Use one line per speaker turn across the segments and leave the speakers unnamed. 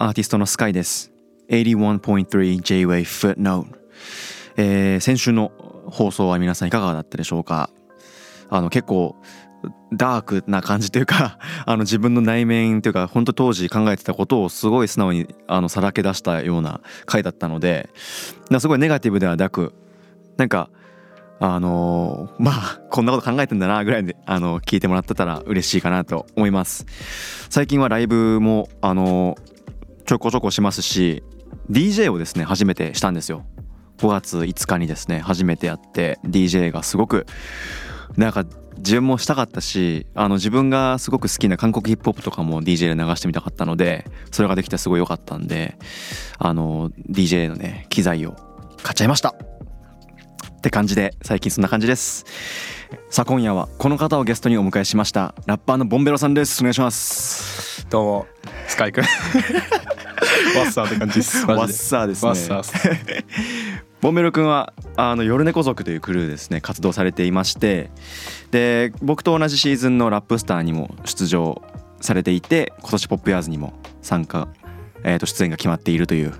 アーティストのスカイです。81.3 J-Way Footnote、えー先週の放送は皆さんいかがだったでしょうか？あの結構ダークな感じというか あの自分の内面というか本当当時考えてたことをすごい素直にあのさらけ出したような回だったのでなすごいネガティブではなくなんかあのまあこんなこと考えてんだなぐらいであの聞いてもらってたら嬉しいかなと思います。最近はライブもあのちょこちょこしますし DJ をですね初めてしたんですよ。5月5日にですね初めてやって DJ がすごくなんか自分もしたかったしあの自分がすごく好きな韓国ヒップホップとかも DJ で流してみたかったのでそれができてすごい良かったんであの DJ のね機材を買っちゃいました。って感じで最近そんな感じです。さあ今夜はこの方をゲストにお迎えしましたラッパーのボンベロさんです。お願いします。
どうもスカイくん ワッサーって感じです。
ワッサーですね。
ワッサー
ボンベロ君はあの夜猫族というクルーですね活動されていましてで僕と同じシーズンのラップスターにも出場されていて今年ポップヤーズにも参加、えー、と出演が決まっているという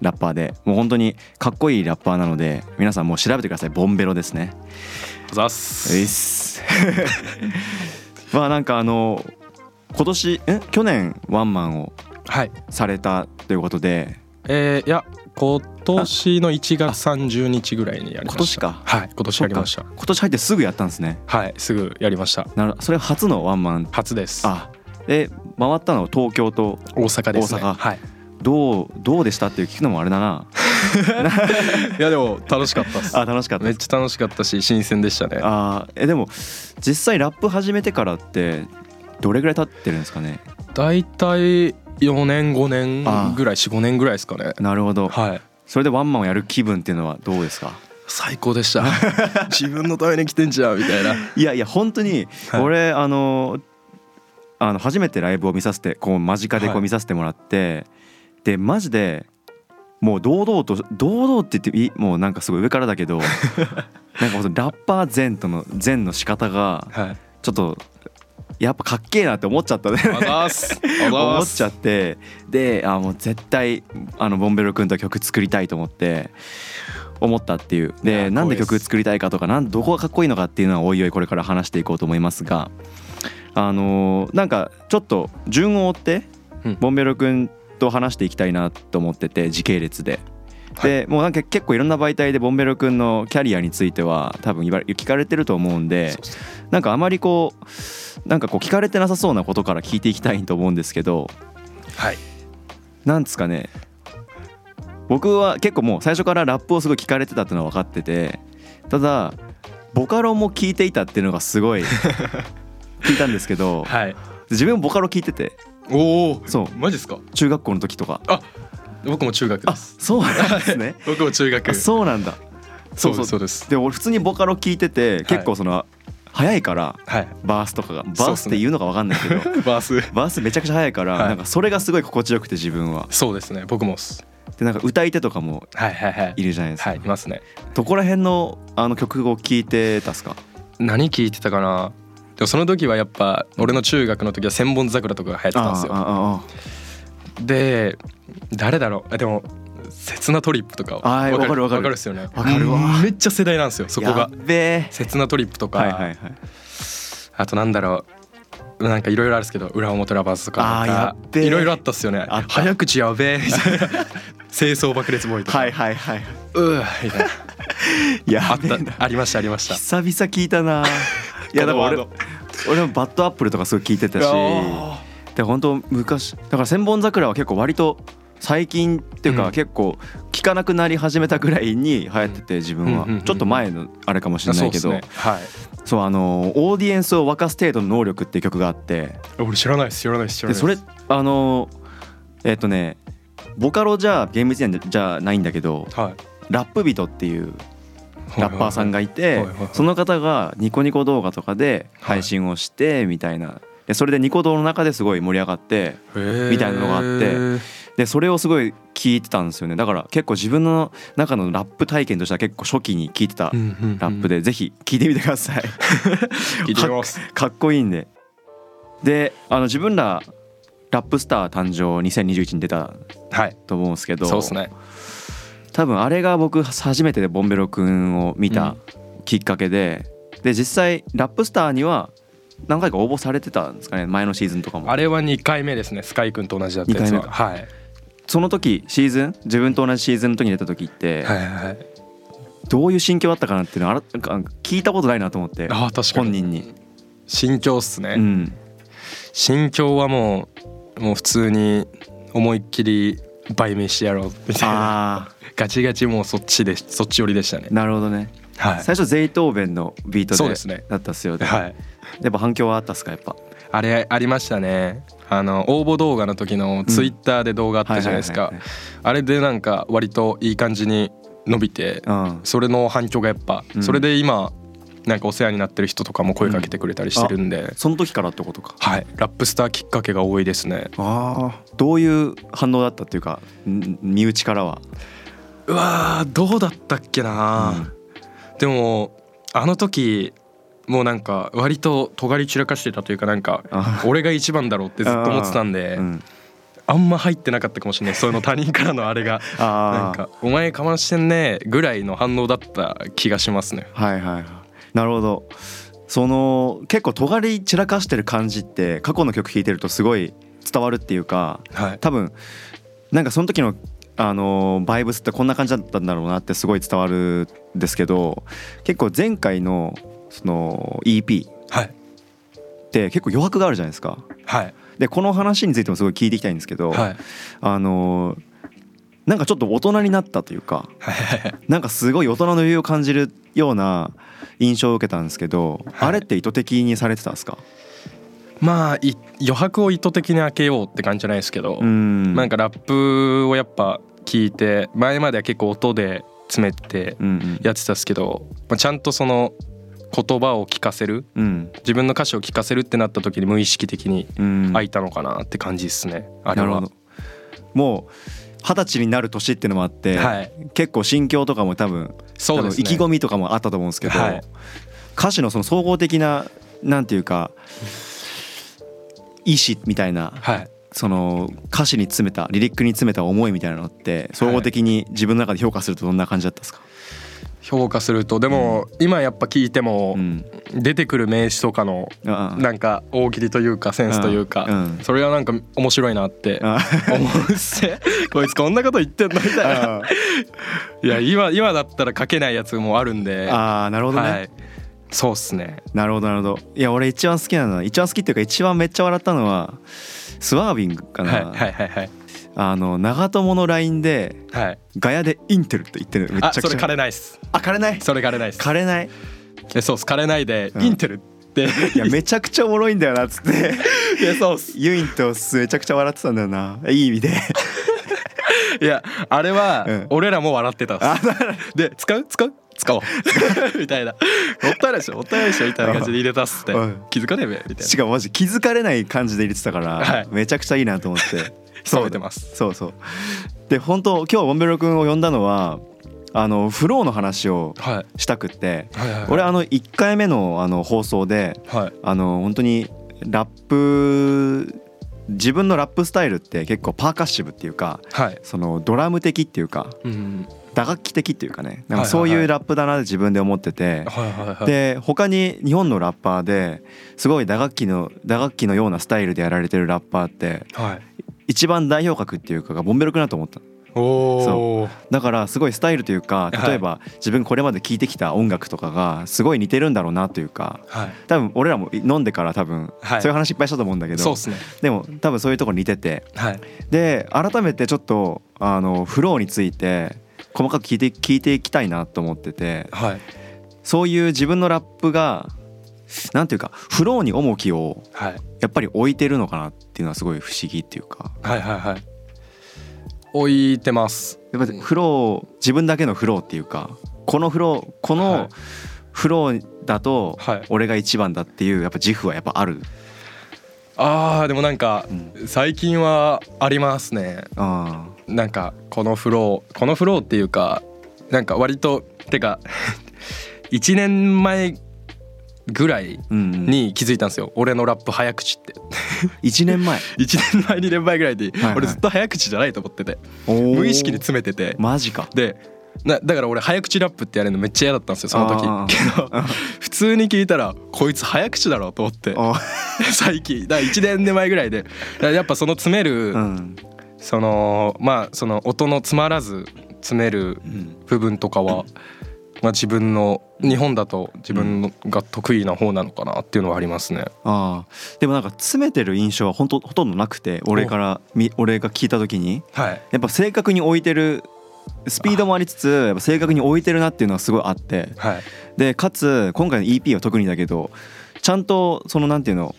ラッパーで。もう本当にかっこいいラッパーなので皆さんもう調べてください。ボンベロですね。
ザッ
ういっ
ス
す。まあなんかあの今年え？去年ワンマンを
はい。
されたということで。
えー、いや今年の1月30日ぐらいにやりました。
今年か。
はい今年やりました。
今年入ってすぐやったんですね。
はいすぐやりました。
なるそれ初のワンマン？
初です。
あえ回ったのは東京と
大阪ですね。
大阪。
はい
どうどうでしたっていう聞くのもあれだな。い
やでも楽しかったっす。
あ楽しかった
めっちゃ楽しかったし新鮮でしたね。
あえでも実際ラップ始めてからってどれぐらい経ってるんですかね？
だいたい4年5
あ
年ぐらい45年ぐらいですかね。
なるほど。
はい。
それでワンマンをやる気分っていうのはどうですか？
最高でした。自分のために来てんじゃんみたいな。い
やいや本当に
はい。
俺、あのあの初めてライブを見させてこう間近でこ
はい。
う見させてもらって、でマジでもう堂々と堂々って言ってもうなんかすごい上からだけど なんかラッパー前との前の仕方が
はい。
ちょっとやっぱかっけえなって思っちゃったね。思っちゃってであもう絶対あのボンベロ君と曲作りたいと思って思ったっていう。でなんで曲作りたいかとかなんどこがかっこいいのかっていうのはおいおいこれから話していこうと思いますがあのーなんかちょっと順を追って
うん。
ボンベロ君と話していきたいなと思ってて時系列で。でもうなんか結構いろんな媒体でボンベロ君のキャリアについては多分聞かれてると思うんでなんかあまりこうなんかこう聞かれてなさそうなことから聞いていきたいと思うんですけど
はい。
なんですかね。僕は結構もう最初からラップをすごい聞かれてたっていうのは分かっててただボカロも聞いていたっていうのがすごい 聞いたんですけど
はい。
自分もボカロ聞いてて
おお
そう。
マジですか？
中学校の時とか。
僕も中学
あ
です。
そうなんですね。
僕も中学。
あそうなんだ。
そうですそうです。
で俺普通にボカロ聞いてて結構その早いから
はい。
バースとかがバースって言うのか分かんないけど
バース。
バースめちゃくちゃ早いから、
はい。
なんかそれがすごい心地よくて自分は。
そうですね。僕も
でなんか歌い手とかも
はいはいはい。
いるじゃないですか、
はいいますね。
どこら辺のあの曲を聴いてたっすか？
何聞いてたかな？でもその時はやっぱ俺の中学の時は千本桜とかが流行ってたんですよ。
あ
で誰だろう？あでも切なトリップとか
わかる？わかる
わかる。っすよね。
わかるわ。
うんめっちゃ世代なんですよそこ
や
が
っべえ。
切なトリップとか、
はいはいはい。
あとなんだろう？なんかいろいろあるんですけど裏表ラバーズとかいろいろあったっすよね。早口やべえ。みたいな清掃爆裂ボーイとか、
はいはいはい。う
ーみたいな。
や
あった。ありましたありました。
久々聞いたな。いやだから俺俺もバッドアップルとかすごい聞いてたし
あ
で本当昔だから千本桜は結構割と最近っていうか
うん。
結構聞かなくなり始めたぐらいに流行ってて自分は。ちょっと前のあれかもしれないけど。
そうっすね。はい。
そうあのオーディエンスを沸かす程度の能力っていう曲があって。
俺知らないです知らないです知らないです。
でそれあのえっとねボカロじゃ厳密じゃないんだけど
はい。
ラップ人っていうラッパーさんがいて
はいはいはい
その方がニコニコ動画とかで配信をしてみたいな。でそれでニコ動の中ですごい盛り上がってみたいなのがあって。でそれをすごい聞いてたんですよね。だから結構自分の中のラップ体験としては結構初期に聞いてたラップ
で
でぜひ聞いてみてください。
聞いてみます。
かっこいいんで。であの自分らラップスター誕生2021に出た
はい。
と思うんですけど。
そうですね
多分あれが僕初めてでボンベロ君を見たきっかけで、で実際ラップスターには何回か応募されてたんですかね前のシーズンとかも。
あれは2回目ですね。スカイ君と同じだったやつ
二回目。
ははい。
その時シーズン？自分と同じシーズンの時に出た時って
はいはいはい。
どういう心境だったかなっていうのはあらなんか聞いたことないなと思って
ああ確かに。
本人に、
心境っすね、
うん、
心境はもうもう普通に思いっきり売名してやろうみたいな。
あ
ガチガチもうそっちでそっち寄りでしたね。
あなるほどね。
はい。
最初ゼイトーベンのビートで
そうですね。
だったっすよね。
はい。
やっぱ反響はあったっすか？やっぱ。
あれありましたね。あの応募動画の時のツイッターで動画あったじゃないですか。あれでなんか割といい感じに伸びて
はいはい
それの反響がやっぱ
うん。
それで今なんかお世話になってる人とかも声かけてくれたりしてるんで。
うん。その時からってことか。
はい。ラップスターきっかけが多いですね。
ああどういう反応だったっていうかん身内からは。
うわーどうだったっけな、
うん。
でもあの時もうなんか割と尖り散らかしてたというかなんか
あ
俺が一番だろうってずっと思ってたんで
うん。
あんま入ってなかったかもしれない。そういうの他人からのあれが。なん
あ
か「お前かましてんね」ぐらいの反応だった気がしますね。
あはいはいはいなるほど。その結構尖り散らかしてる感じって過去の曲聴いてるとすごい伝わるっていうか
はい。
多分なんかその時のあのバイブスってこんな感じだったんだろうなってすごい伝わるんですけど結構前回のその EP っ
はい。
て結構余白があるじゃないですか。
はい。
でこの話についてもすごい聞いていきたいんですけど、
はい。
あのなんかちょっと大人になったというか
はい。
なんかすごい大人の余裕を感じるような印象を受けたんですけど、
はい。
あれって意図的にされてたんですか？
まあい余白を意図的に開けようって感じじゃないですけど、
うん。
なんかラップをやっぱ聞いて前までは結構音で詰めて
うんうん。
やってたっすけど、まあ、ちゃんとその言葉を聞かせる
うん。
自分の歌詞を聞かせるってなった時に無意識的に
うん。
開いたのかなって感じですねあれは。
なるほど。もう二十歳になる年っていうのもあって、
はい。
結構心境とかも多分
そうね。
意気込みとかもあったと思うんですけど、
はい。
歌詞のその総合的ななんていうか意志みたいな
はい。
その歌詞に詰めたリリックに詰めた思いみたいなのって総合的に自分の中で評価するとどんな感じだったんですか、
評価するとでも今やっぱ聞いても
うん。
出てくる名詞とかのなんか大喜利というかセンスというか
うん。
それはなんか面白いなって
あ
思うっすね こいつこんなこと言ってんのみたいな。
あ。
いや今今だったら書けないやつもあるんで。
ああなるほどね、
はい。そうっすね。
なるほどなるほど。いや俺一番好きなのは一番好きっていうか一番めっちゃ笑ったのはスワービングかな、
はいはいはいはい
あの長友の LINE で
はい。
ガヤでインテルって言ってるめっちゃくちゃ。
あそれ枯れないっす。
あ枯れない？
それ枯れないっす。
枯れない？
えそうっす。枯れないで
うん。
インテルって。
いやめちゃくちゃおもろいんだよなっつって。
いやそうっす。
ユインとめちゃくちゃ笑ってたんだよな。いい意味で。
いやあれは
うん。
俺らも笑ってたっす。で使う？使う？使おう。みたいな。もったいないでしょもったいないでしょみたいな感じで入れたっすって。
うん。
気づかねえべみたい
しかもマジ気づかれない感じで入れてたから、
はい。
めちゃくちゃいいなと思って
な褒めてます。
そうそう。で本当今日ボンベロ君を呼んだのはあのフローの話を
はい。
したくって
はいはいはい。
俺あの1回目のあの放送で
はい。
あの本当にラップ自分のラップスタイルって結構パーカッシブっていうか
はい。
そのドラム的っていうか
うん
打楽器的っていうかね。なんかそういうラップだなって自分で思ってて、
はいはいはい。
で他に日本のラッパーですごい打楽器の打楽器のようなスタイルでやられてるラッパーって
はい
一番代表格っていうかがボンベロ君だと思った
おお
だからすごいスタイルというか
はい。
例えば自分これまで聴いてきた音楽とかがすごい似てるんだろうなというか
はい。
多分俺らも飲んでから多分
はい。
そういう話いっぱいしたと思うんだけど、
そうっすね。
でも多分そういうとこ似てて
はい。
で改めてちょっとあのフローについて細かく聞いて聞いていきたいなと思ってて
はい。
そういう自分のラップがなんていうかフローに重きを
はい。
やっぱり置いてるのかなっていうのはすごい不思議っていうか。
はいはいはい。置いてます。
やっぱりフロー自分だけのフローっていうかこのフローこ
はい。
のフローだと
はい。
俺が一番だっていうやっぱ自負はやっぱある、
あーでもなんか
うん。
最近はありますね。
あ
なんかこのフローこのフローっていうかなんか割とてか 1年前ぐらい
うんうん、
に気づいたんですよ。俺のラップ早口って。
1年前。
1年前2年前ぐらいで
はいはい。
俺ずっと早口じゃないと思ってて。
無
無意識で詰めてて。
マジか。
でなだから俺早口ラップってやるのめっちゃ嫌だったんですよその時。けど普通に聞いたらこいつ早口だろうと思って。
あ
最近。だから1年前ぐらいで。やっぱその詰める、
うん。
そのまあその音の詰まらず詰める
うん。
部分とかは、まあ、自分の日本だと自分のが得意な方なのかなっていうのはありますね。
あーでもなんか詰めてる印象は本当ほとんどなくて俺からみ俺が聞いた時に。
はい、
やっぱ正確に置いてるスピードもありつつやっぱ正確に置いてるなっていうのはすごいあって。
はい、
でかつ今回の EP は特にだけどちゃんとそのなんていうの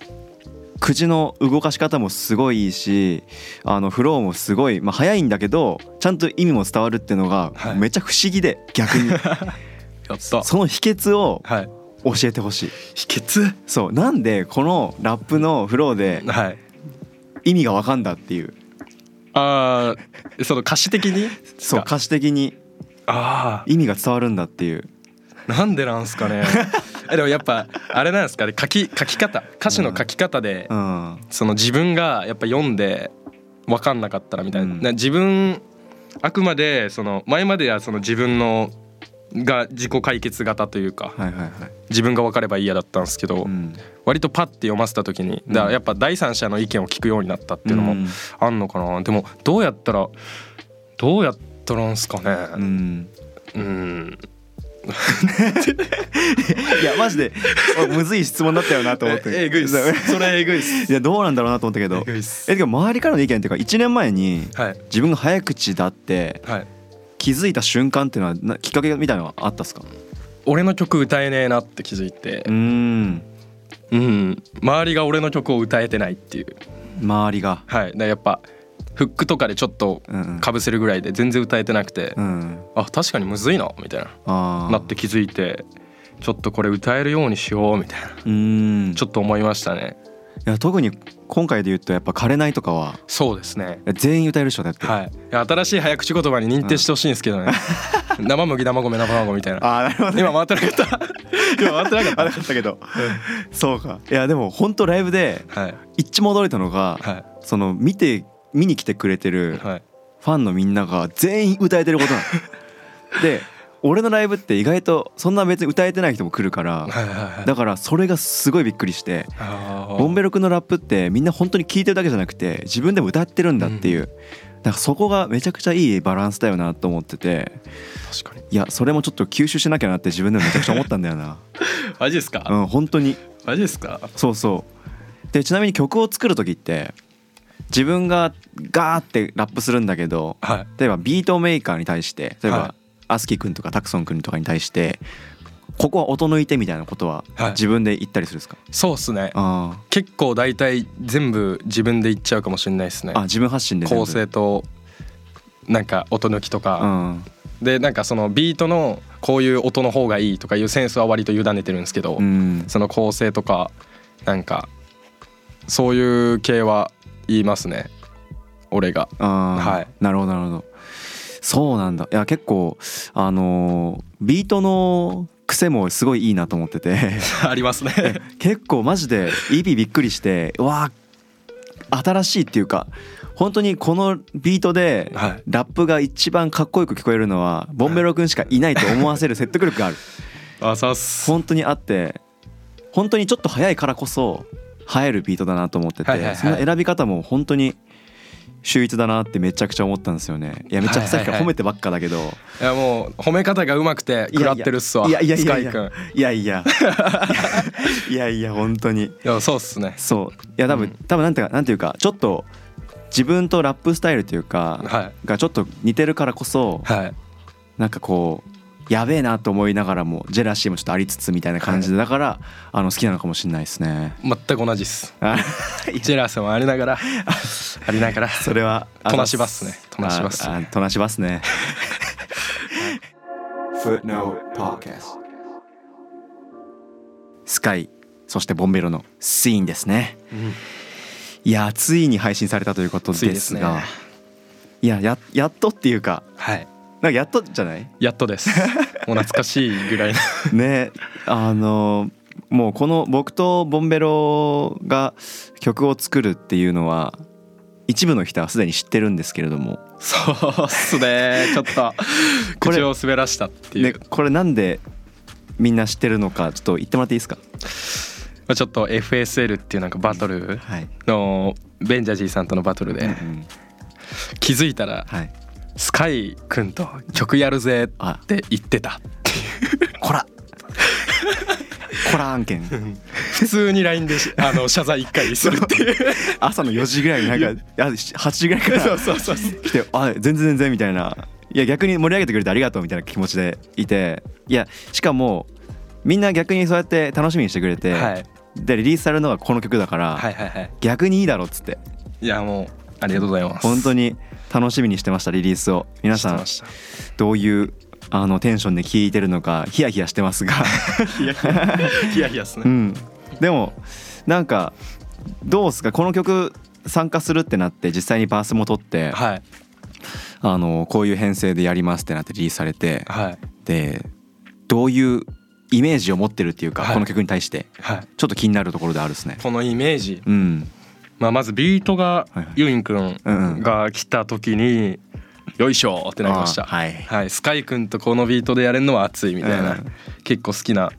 口の動かし方もすごいいいしあのフローもすごい、まあ、早いんだけどちゃんと意味も伝わるっていうのが
はい。
めっちゃ不思議で逆に。
やった。
その秘訣を
はい、
教えてほしい。
秘訣？
そう。なんでこのラップのフローで
はい。
意味がわかんだっていう。
ああその歌詞的に？
そう歌詞的に。
あ
意味が伝わるんだっていう。
あなんでなんすかね え でもやっぱあれなんですかね書き書き方歌詞の書き方で、
うん。
その自分がやっぱ読んで分かんなかったらみたいな、
うん。
な自分あくまでその前まではその自分のが自己解決型というか
はいはいはい。
自分が分かればいいやだったんですけど、
うん。
割とパッて読ませた時にだからやっぱ第三者の意見を聞くようになったっていうのも
うん。
あんのかな。でもどうやったらどうやったらんすか
う
ね
ん。
うん
いやマジでおむずい質問だったよなと思って。
ええぐいっす。それえぐいっす。
いやどうなんだろうなと思ったけど。
え
でも周りからの意見っていうか1年前に
はい。
自分が早口だって
はい。
気づいた瞬間っていうのはなきっかけみたいなのはあったっすか？
俺の曲歌えねえなって気づいて。
うーん。
うん。周りが俺の曲を歌えてないっていう。
周りが。
はい。だやっぱフックとかでちょっと
うんうん。
かぶせるぐらいで全然歌えてなくて、
うん。
あ確かにむずいなみたいな。なって気づいてちょっとこれ歌えるようにしようみたいな。
うーん。
ちょっと思いましたね。
いや特に今回で言うとやっぱ「枯れない」とかは
そうですね。
全員歌えるでしょだって、
はい。新しい早口言葉に認定してほしいんですけどね。生麦生米生卵みたいな。
ああなるほどね。
今回ってなかった。今回ってなかった
あなかったけどそうか。いやでも本当ライブで
はい。
一番驚いたのが、
は
その見て見に来てくれてるファンのみんなが全員歌えてることなの。で俺のライブって意外とそんな別に歌えてない人も来るからだからそれがすごいびっくりしてボンベロ君のラップってみんな本当に聴いてるだけじゃなくて自分でも歌ってるんだっていう、だからそこがめちゃくちゃいいバランスだよなと思ってて
確かに。
いやそれもちょっと吸収しなきゃなって自分でもめちゃくちゃ思ったんだよな。
マジですか、
うん本当に。
マジですか？
そうそう。でちなみに曲を作る時って自分がガーってラップするんだけど
はい。
例えばビートメーカーに対して例え
はい。
ばアスキー君とかタクソン君とかに対してここは音抜いてみたいなことは
はい。
自分で言ったりするんですか、
そうっすね。
あ
結構大体全部自分で言っちゃうかもしれないですね。
ああ自分発信で
構成となんか音抜きと
う
か、
ん。
でなんかそのビートのこういう音の方がいいとかいうセンスは割と委ねてるんですけど、
うん。
その構成とかなんかそういう系は言いますね。俺が。
あー。
はい。
なるほどなるほど。そうなんだ。いや結構あのービートの癖もすごいいいなと思ってて。
ありますね。
結構マジで EP びっくりしてうわー新しいっていうか本当にこのビートで
はい。
ラップが一番かっこよく聞こえるのはボンベロ君しかいないと思わせる説得力がある。
あさっす。
本当にあって本当にちょっと速いからこそ映えるビートだなと思っててその選び方も本当に秀逸だなってめちゃくちゃ思ったんですよね。いやめっちゃさっきから褒めてばっかだけど。
いやもう褒め方がうまくて食らってるっすわ
いやいやい
ス
やいやいや。いやいやいや本当に。
いやそうっすね。
そう。いや多分、
うん。
多分なんていうかなんていうかちょっと自分とラップスタイルというか、
はい。
がちょっと似てるからこそ
はい。
なんかこうやべえなと思いながらもジェラシーもちょっとありつつみたいな感じでだからあの好きなのかもしれないですね。
全く同じっす。
あ
ジェラスもありながら ありながら
それは
となしばっすね。となしばっす
ああとなしばっすね。スカイそしてボンベロのシーンですね。
うん。
いやついに配信されたということでが
ですすね。
いやややっとっていうか
はい
なんかやっとじゃない？
やっとです。もう懐かしいぐらいの。
ねあのもうこの僕とボンベロが曲を作るっていうのは一部の人はすでに知ってるんですけれども。
そうっすね。ちょっと
これ
口を滑らしたっていう、
ねこれなんでみんな知ってるのかちょっと言ってもらっていいですか？
まあ、ちょっと FSL っていうなんかバトル
はい、
のベンジャジーさんとのバトルで気づいたら
はい、
スカイくんと曲やるぜ
あ。
って言ってた。
こら。こら案件。
普通に LINE でしあの謝罪一回するっていう。
朝の4時ぐらいになんかあ8時ぐらいから来て「あ全然全然」みたいな。いや逆に盛り上げてくれてありがとうみたいな気持ちでいて。いやしかもみんな逆にそうやって楽しみにしてくれて、
はい。
でリリースされるのがこの曲だから、
はいはいはい。
逆にいいだろうっつって。
いやもうありがとうございます。
本当に楽しみにしてましたリリースを。皆さんどういうあのテンションで聴いてるのかヒヤヒヤしてますが。
ヒヤヒヤ。すね。
うん。でもなんかどうすか？この曲参加するってなって実際にバースも取って
はい。
あのこういう編成でやりますってなってリリースされて
はい。
でどういうイメージを持ってるっていうか、
はい。
この曲に対して。
はい。
ちょっと気になるところであるですね。
このイメージ。
うん、
まあまずビートが
はいはい。
ユインく
うん
が来た時によいしょってなりました。
あはい。
はい。スカイくんとこのビートでやれるのは熱いみたいな
うん。
結構好きな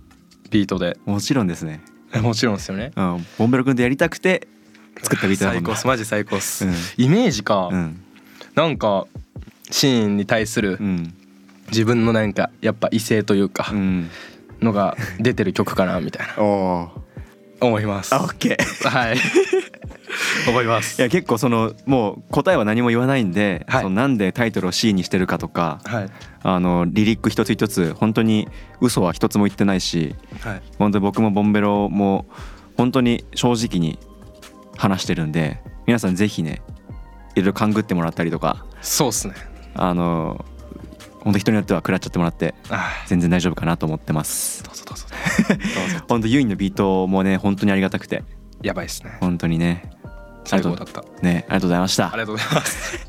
ビートで。
もちろんですね。
もちろんですよね。
うん、ボンベロ君とやりたくて作ったビート
最高っす。マジ最高っす。
うん。
イメージか。
うん。
なんかシーンに対する
うん。
自分のなんかやっぱ異性というか
うん。
のが出てる曲かなみたいな。思います。
あオッケー。
はい。思います。
いや結構そのもう答えは何も言わないんで、
はい。
そのなんでタイトルを C にしてるかとか
はい。
あのリリック一つ一つ本当に嘘は一つも言ってないし
はい。
本当に僕もボンベロも本当に正直に話してるんで皆さんぜひねいろいろ勘ぐってもらったりとか
そうっすね。
あの本当人によっては食らっちゃってもらって
あ
全然大丈夫かなと思ってます。
ーどうぞどうぞ。
本当ユインのビートもね本当にありがたくて。
やばいっすね。
本当にね。
最高だった。
ねありがとうございました。
ありがとうございます。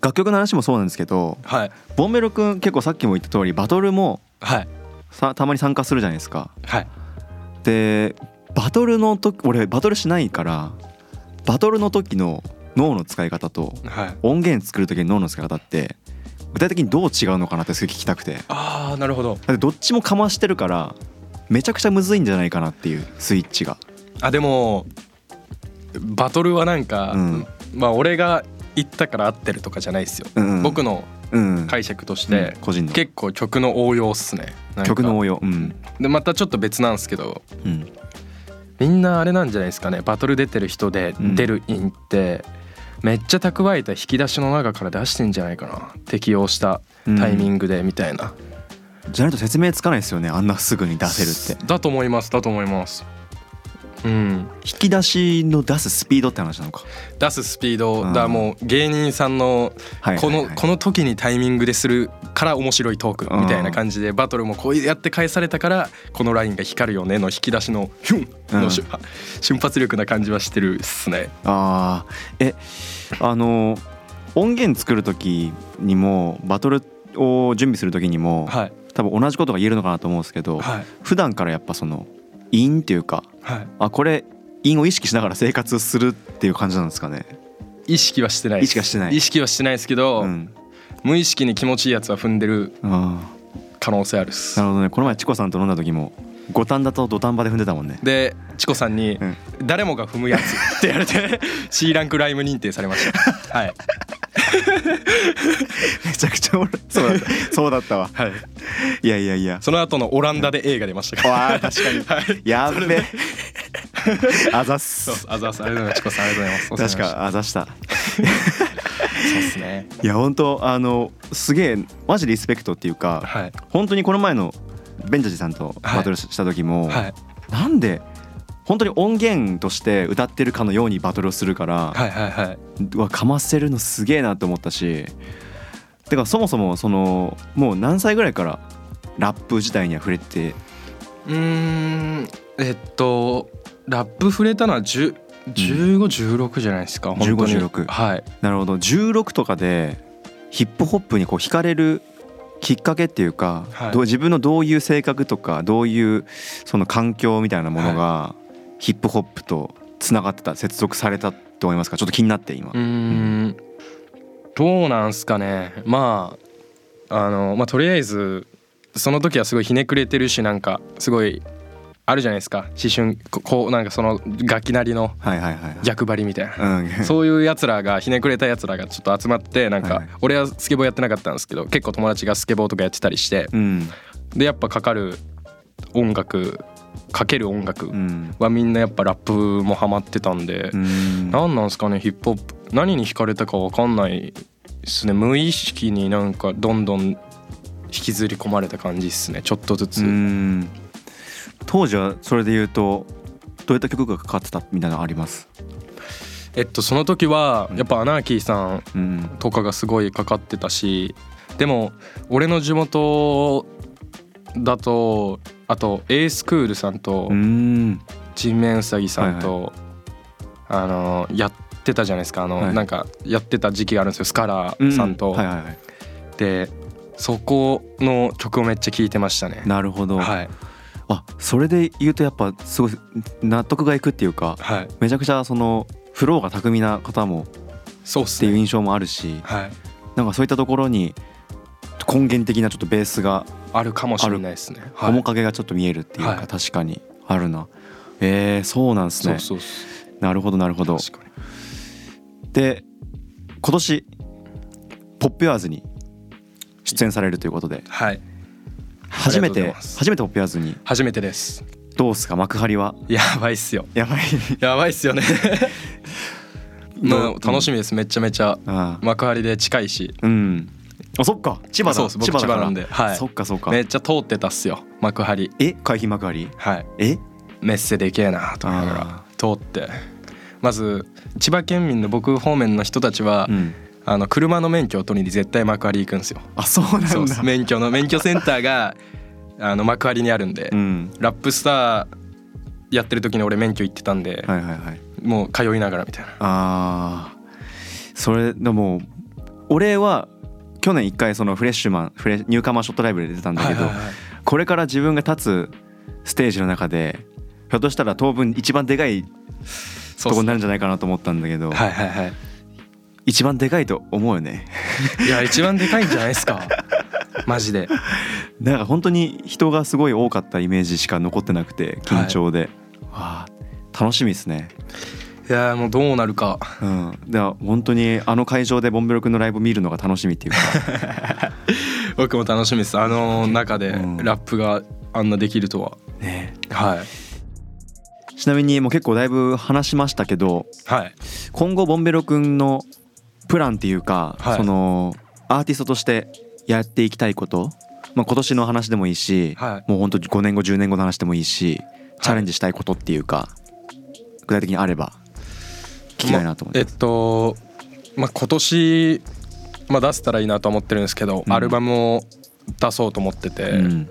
楽曲の話もそうなんですけど
はい。
ボンベロ君結構さっきも言った通りバトルも
はい。
さたまに参加するじゃないですか。
はい。
でバトルの時俺バトルしないからバトルの時の脳の使い方と
はい。
音源作る時の脳の使い方って具体的にどう違うのかなってすごい聞きたくて。だ
ああなるほど。
どっちもかましてるからめちゃくちゃむずいんじゃないかなっていうスイッチが。
あでもバトルはなんか、
うん。
まあ俺が言ったから合ってるとかじゃないですよ、
うんうん。
僕の
うん。
解釈とし
う
て
ん、個人の。
結構曲の応用っすね。
曲の応用？うん。
でまたちょっと別なんですけど
うん。
みんなあれなんじゃないですかね。バトル出てる人で
うん
出る韻って、めっちゃ蓄えた引き出しの中から出してんじゃないかな。適応したタイミングでみたいな、
じゃないと説明つかないですよね。あんなすぐに出せるって。
だと思います。だと思いますうん
引き出しの出すスピードって話なのか。
出すスピード
うん
だもう芸人さんのこのこの時にタイミングでするから面白いトークみたいな感じでバトルもこうやって返されたからこのラインが光るよねの引き出しのヒュンの瞬発力な感じはしてるっすね。
あー。えあの音源作る時にもバトルを準備する時にも、
はい。
多分同じことが言えるのかなと思うんですけど、
はい。
普段からやっぱその韻っていうか
はい。
あこれ韻を意識しながら生活するっていう感じなんですかね。
意識はしてないです。
意識はしてない。
意識はしてないですけど、
うん、
無意識に気持ちいいやつは踏んでる
あ
可能性あるっ
ー
す。
なるほどね。この前チコさんと飲んだ時も五反田と土壇場で踏んでたもんね。
でチコさんに
うん「
誰もが踏むやつ」って言われて C ランクライム認定されました。はい
めちゃくちゃおもろい。そうだった。そうだったわ。
はい。
いやいやいや。
その後のオランダで映画出ましたから。
わあ確かに。
はい。
やっべ。あざっ
そう
す。
あざっす。ありがとうございます。チコさんありがとうございます
確かあざした。
したそうですね。
いや本当あのすげえマジリスペクトっていうか
はい。
本当にこの前のベンジャジさんとバトルした時も、
はい。
なんで本当に音源として歌ってるかのようにバトルをするから、
はいはいはい。う
わかませるのすげえなと思ったしてかそもそもそのもう何歳ぐらいからラップ自体には触れて？
うーんえっとラップ触れたのは10 1516じゃないですか、本当に。
15 16
はい。
なるほど。16とかでヒップホップにこう惹かれるききっかけっていうか、
はい。
どう自分のどういう性格とかどういうその環境みたいなものがヒップホップとつながってた接続されたと思いますか？ちょっと気になって今。
うーん。どうなんすかね。まああのまあとりあえずその時はすごいひねくれてるしなんかすごいあるじゃないですか。思春ここうなんかそのガキなりの逆張りみたいな。
うん。
そういうやつらがひねくれたやつらがちょっと集まってなんか俺はスケボーやってなかったんですけど結構友達がスケボーとかやってたりして。
うん。
でやっぱかかる音楽かける音楽
うん。
はみんなやっぱラップもハマってたんで
うん。
何なんすかねヒップホップ。何に惹かれたか分かんないですね。無意識になんかどんどん引きずり込まれた感じっすね。ちょっとずつ、
うん。当時はそれで言うとどういった曲がかかってたみたいなのあります？
えっとその時はやっぱアナーキーさん。とかがすごいかかってたしでも俺の地元だとあと A スクールさんと
うん。
人面うさぎさんと、あのやってたじゃないですか。あの、
はい。
なんかやってた時期があるんですよ。スカラーさんと。
はいはいはい。
でそこの曲をめっちゃ聴いてましたね。
なるほど、
はい。
あそれで言うとやっぱすごい納得がいくっていうか
はい。
めちゃくちゃそのフローが巧みな方も
そう。っ
ていう印象もあるし
はい。
なんかそういったところに根源的なちょっとベースが
あるかもしれないですね。はい。
面影がちょっと見えるっていうか、
はい
確かにあるな。えー、そうなんですね。なるほどなるほど。で今年ポップアーズに出演されるということで。
はい。
初めて初めてポップアーズに。
初めてです。
どうっすか？幕張は？
やばいっすよ。
やばい。
やばいっすよね。楽しみです。めちゃめちゃ。
ああ。
幕張で近いし。
うんあそっか。千葉だ。
そう
千葉
なんで。はい。
そっかそっか。
めっちゃ通ってたっすよ。幕張。
え海浜幕張？
はい。
え？
メッセでけえなと思いなが
あ
ら通って。まず千葉県民の僕方面の人たちは、
うん。
あの車の免許を取りに絶対幕張行くんですよ。
あそうなんだ。
免許の免許センターが あの幕張にあるんで、
うん。
ラップスターやってる時に俺免許行ってたんで、
はいはいはい。
もう通いながらみたいな。
あー。それでも俺は去年一回そのフレッシュマンフレニューカマーショットライブで出てたんだけど、
はいはいはい。
これから自分が立つステージの中でひょっとしたら当分一番でかいとこになるんじゃないかなと思ったんだけど、
はいはいはい。
一番でかいと思うよね。
いや一番でかいんじゃないですか？マジで。
なんか本当に人がすごい多かったイメージしか残ってなくて緊張で、わあ。楽しみですね
いやもうどうなるか。
うん。だから本当にあの会場でボンベロ君のライブ見るのが楽しみっていうか。
僕も楽しみです。あの中で
うん。
ラップがあんなできるとは。
ね。
はい。
ちなみにもう結構だいぶ話しましたけど
はい。
今後ボンベロ君のプランっていうか、
はい。
そのアーティストとしてやっていきたいこと、まあ、今年の話でもいいし、
はい。
もう本当5年後10年後の話でもいいしチャレンジしたいことっていうか、具体的にあれば。聞きたいなと思って
えっとまあ今年まあ出せたらいいなと思ってるんですけど、
うん。
アルバムを出そうと思ってて、
うん、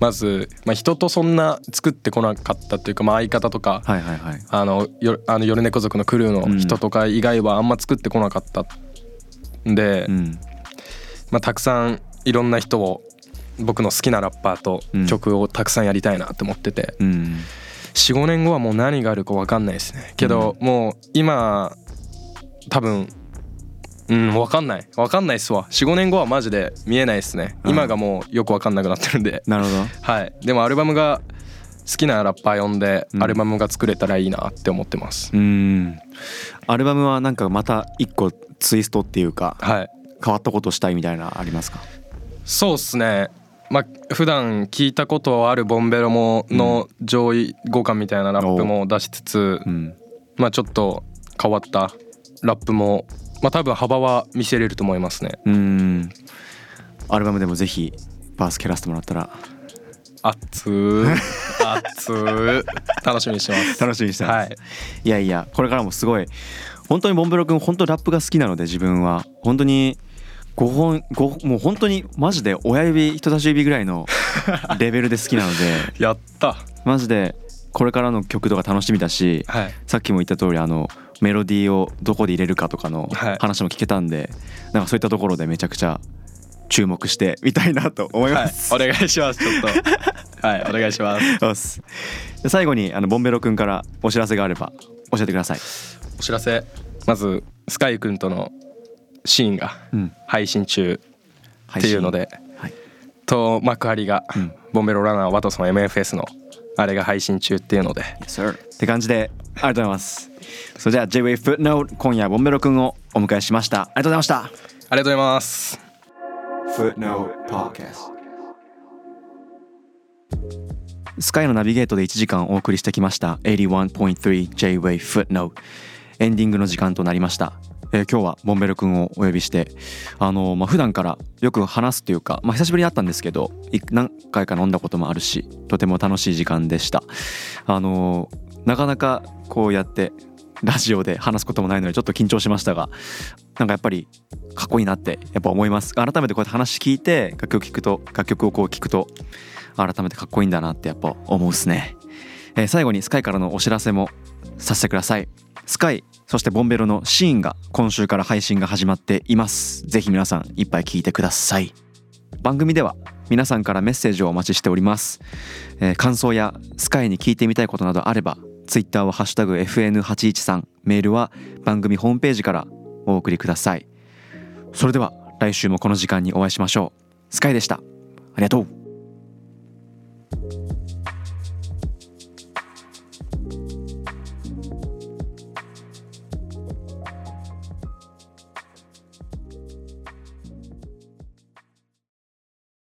まず、まあ、人とそんな作ってこなかったというか、まあ、相方とか、
はいはいはい。
あのよあの夜猫族のクルーの人とか以外はあんま作ってこなかったんで、
うん。
まあ、たくさんいろんな人を僕の好きなラッパーと
うん。
曲をたくさんやりたいなって思ってて、
うん
45年後はもう何があるか分かんないですね。けど、もう今多分うん分かんない。分かんないっすわ。45年後はマジで見えないっすね、
うん
今がもうよく分かんなくなってるんで。
なるほど。
はい。でもアルバムが好きなラッパー呼んで
うん。
アルバムが作れたらいいなって思ってます、
うん。アルバムはなんかまた一個ツイストっていうか
はい。
変わったことしたいみたいなありますか？
そうっすねまあ普段聞いたことあるボンベロもの上位互換みたいなラップも出しつつ、
うん。
まあちょっと変わったラップもまあ多分幅は見せれると思いますね。
うん。アルバムでもぜひバース蹴らせてもらったら。
熱ー。熱ー。楽しみにしてます。
楽しみにしてます、
はい。
いやいやこれからもすごい。本当にボンベロ君本当ラップが好きなので自分は。本当に5本5もう本当にマジで親指人差し指ぐらいの レベルで好きなので
やった。
マジでこれからの曲とか楽しみだし
はい。
さっきも言った通りあのメロディーをどこで入れるかとかの
はい。
話も聞けたんでなんかそういったところでめちゃくちゃ注目してみたいなと思い
はい。
ます、
お願いします。ちょっと。はい。お願いします。
よしで最後にあのボンベロ君からお知らせがあれば教えてください。
お知らせ。まずスカイくんとのシーンが
うん。
配信中っていうので、
はい。
と幕張が、
うん。
ボンベロラナーワトソン MFS のあれが配信中っていうので。
Yes. って感じでありがとうございます。それじゃあ J-Way Footnote 今夜ボンベロ君をお迎えしました。ありがとうございました。
ありがとうございます。
Footnote Podcast スカイのナビゲートで1時間お送りしてきました。81.3 J-Way Footnote エンディングの時間となりました、えー今日はボンベル君をお呼びしてあのーまあ普段からよく話すというか、まあ、久しぶりに会ったんですけど何回か飲んだこともあるしとても楽しい時間でした。あのーなかなかこうやってラジオで話すこともないのでちょっと緊張しましたがなんかやっぱりかっこいいなってやっぱ思います。改めてこうやって話聞いて楽曲聞くと楽曲をこう聞くと改めてかっこいいんだなってやっぱ思うっすね、え最後にスカイからのお知らせもさせてください。スカイそしてボンベロのシーンが今週から配信が始まっています。ぜひ皆さんいっぱい聞いてください。番組では皆さんからメッセージをお待ちしております、えー感想やスカイに聞いてみたいことなどあればツイッターはハッシュタグ FN813 メールは番組ホームページからお送りください。それでは来週もこの時間にお会いしましょう。スカイでした。ありがとう。